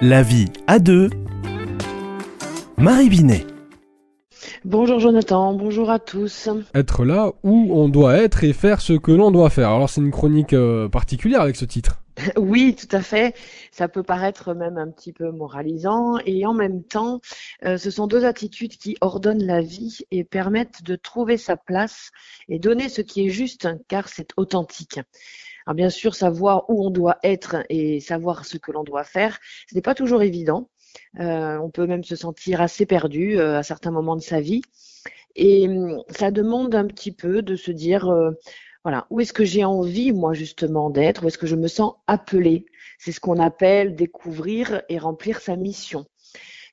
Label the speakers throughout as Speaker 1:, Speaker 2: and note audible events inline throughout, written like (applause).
Speaker 1: La vie à deux. Marie Binet.
Speaker 2: Bonjour Jonathan, bonjour à tous.
Speaker 3: Être là où on doit être et faire ce que l'on doit faire. Alors c'est une chronique euh, particulière avec ce titre. (laughs)
Speaker 2: Oui, tout à fait. Ça peut paraître même un petit peu moralisant et en même temps, euh, ce sont deux attitudes qui ordonnent la vie et permettent de trouver sa place et donner ce qui est juste car c'est authentique. Alors bien sûr, savoir où on doit être et savoir ce que l'on doit faire, ce n'est pas toujours évident. Euh, on peut même se sentir assez perdu euh, à certains moments de sa vie. Et hum, ça demande un petit peu de se dire, euh, voilà, où est-ce que j'ai envie, moi, justement, d'être, où est-ce que je me sens appelé. C'est ce qu'on appelle découvrir et remplir sa mission.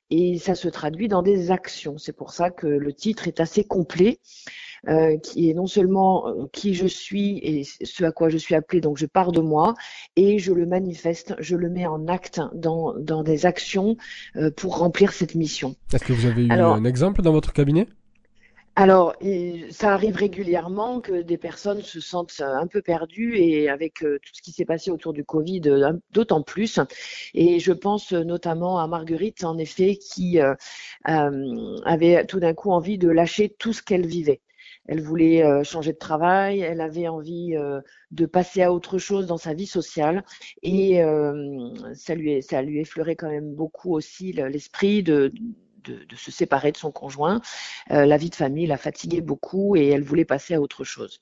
Speaker 2: Et ça se traduit dans des actions. C'est pour ça que le titre est assez complet. Euh, qui est non seulement euh, qui je suis et ce à quoi je suis appelé, donc je pars de moi et je le manifeste, je le mets en acte dans, dans des actions euh, pour remplir cette mission.
Speaker 3: Est-ce que vous avez eu un exemple dans votre cabinet?
Speaker 2: Alors, ça arrive régulièrement que des personnes se sentent un peu perdues et avec tout ce qui s'est passé autour du Covid, d'autant plus. Et je pense notamment à Marguerite, en effet, qui avait tout d'un coup envie de lâcher tout ce qu'elle vivait. Elle voulait euh, changer de travail, elle avait envie euh, de passer à autre chose dans sa vie sociale et euh, ça lui ça lui effleurait quand même beaucoup aussi l'esprit de, de, se séparer de son conjoint. la vie de famille la fatiguait beaucoup et elle voulait passer à autre chose.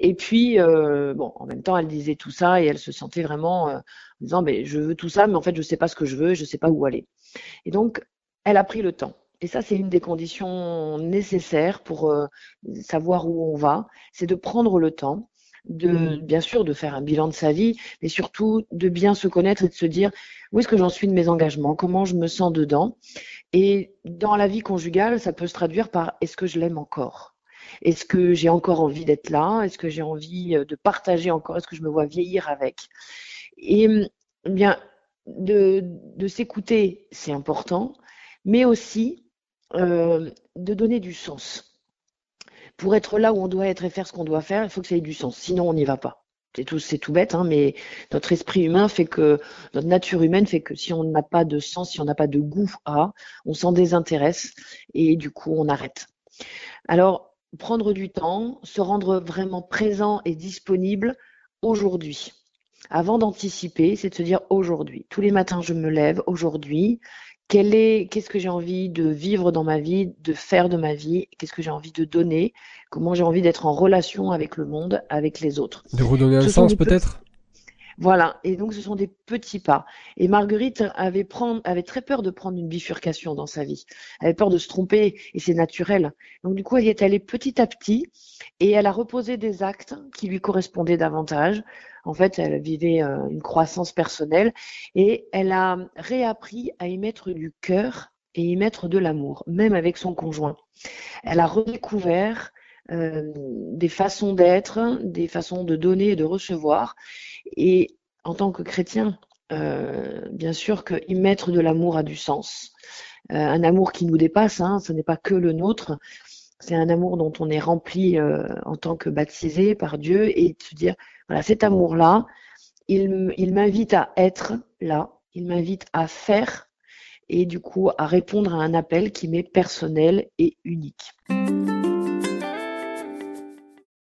Speaker 2: Et puis, bon, en même temps, elle disait tout ça et elle se sentait vraiment en disant, mais je veux tout ça, mais en fait, je ne sais pas ce que je veux, je ne sais pas où aller. Et donc, elle a pris le temps. Et ça, c'est une des conditions nécessaires pour euh, savoir où on va, c'est de prendre le temps, de mmh. bien sûr de faire un bilan de sa vie, mais surtout de bien se connaître et de se dire où est-ce que j'en suis de mes engagements, comment je me sens dedans. Et dans la vie conjugale, ça peut se traduire par est-ce que je l'aime encore? Est-ce que j'ai encore envie d'être là? Est-ce que j'ai envie euh, de partager encore? Est-ce que je me vois vieillir avec? Et eh bien, de, de s'écouter, c'est important, mais aussi euh, de donner du sens. Pour être là où on doit être et faire ce qu'on doit faire, il faut que ça ait du sens. Sinon, on n'y va pas. C'est tout, c'est tout bête, hein, mais notre esprit humain fait que, notre nature humaine fait que si on n'a pas de sens, si on n'a pas de goût à, on s'en désintéresse et du coup, on arrête. Alors, prendre du temps, se rendre vraiment présent et disponible aujourd'hui. Avant d'anticiper, c'est de se dire aujourd'hui. Tous les matins, je me lève aujourd'hui est, qu'est-ce que j'ai envie de vivre dans ma vie, de faire de ma vie, qu'est-ce que j'ai envie de donner, comment j'ai envie d'être en relation avec le monde, avec les autres?
Speaker 3: De redonner un sens peut-être?
Speaker 2: Voilà, et donc ce sont des petits pas. Et Marguerite avait, prendre, avait très peur de prendre une bifurcation dans sa vie. Elle avait peur de se tromper, et c'est naturel. Donc du coup, elle y est allée petit à petit, et elle a reposé des actes qui lui correspondaient davantage. En fait, elle vivait euh, une croissance personnelle, et elle a réappris à y mettre du cœur et y mettre de l'amour, même avec son conjoint. Elle a redécouvert des façons d'être, des façons de donner et de recevoir. Et en tant que chrétien, euh, bien sûr que y mettre de l'amour a du sens. Euh, un amour qui nous dépasse, hein, ce n'est pas que le nôtre. C'est un amour dont on est rempli en tant que baptisé par Dieu et de se dire, voilà, cet amour-là, il, il m'invite à être là, il m'invite à faire et du coup à répondre à un appel qui m'est personnel et unique.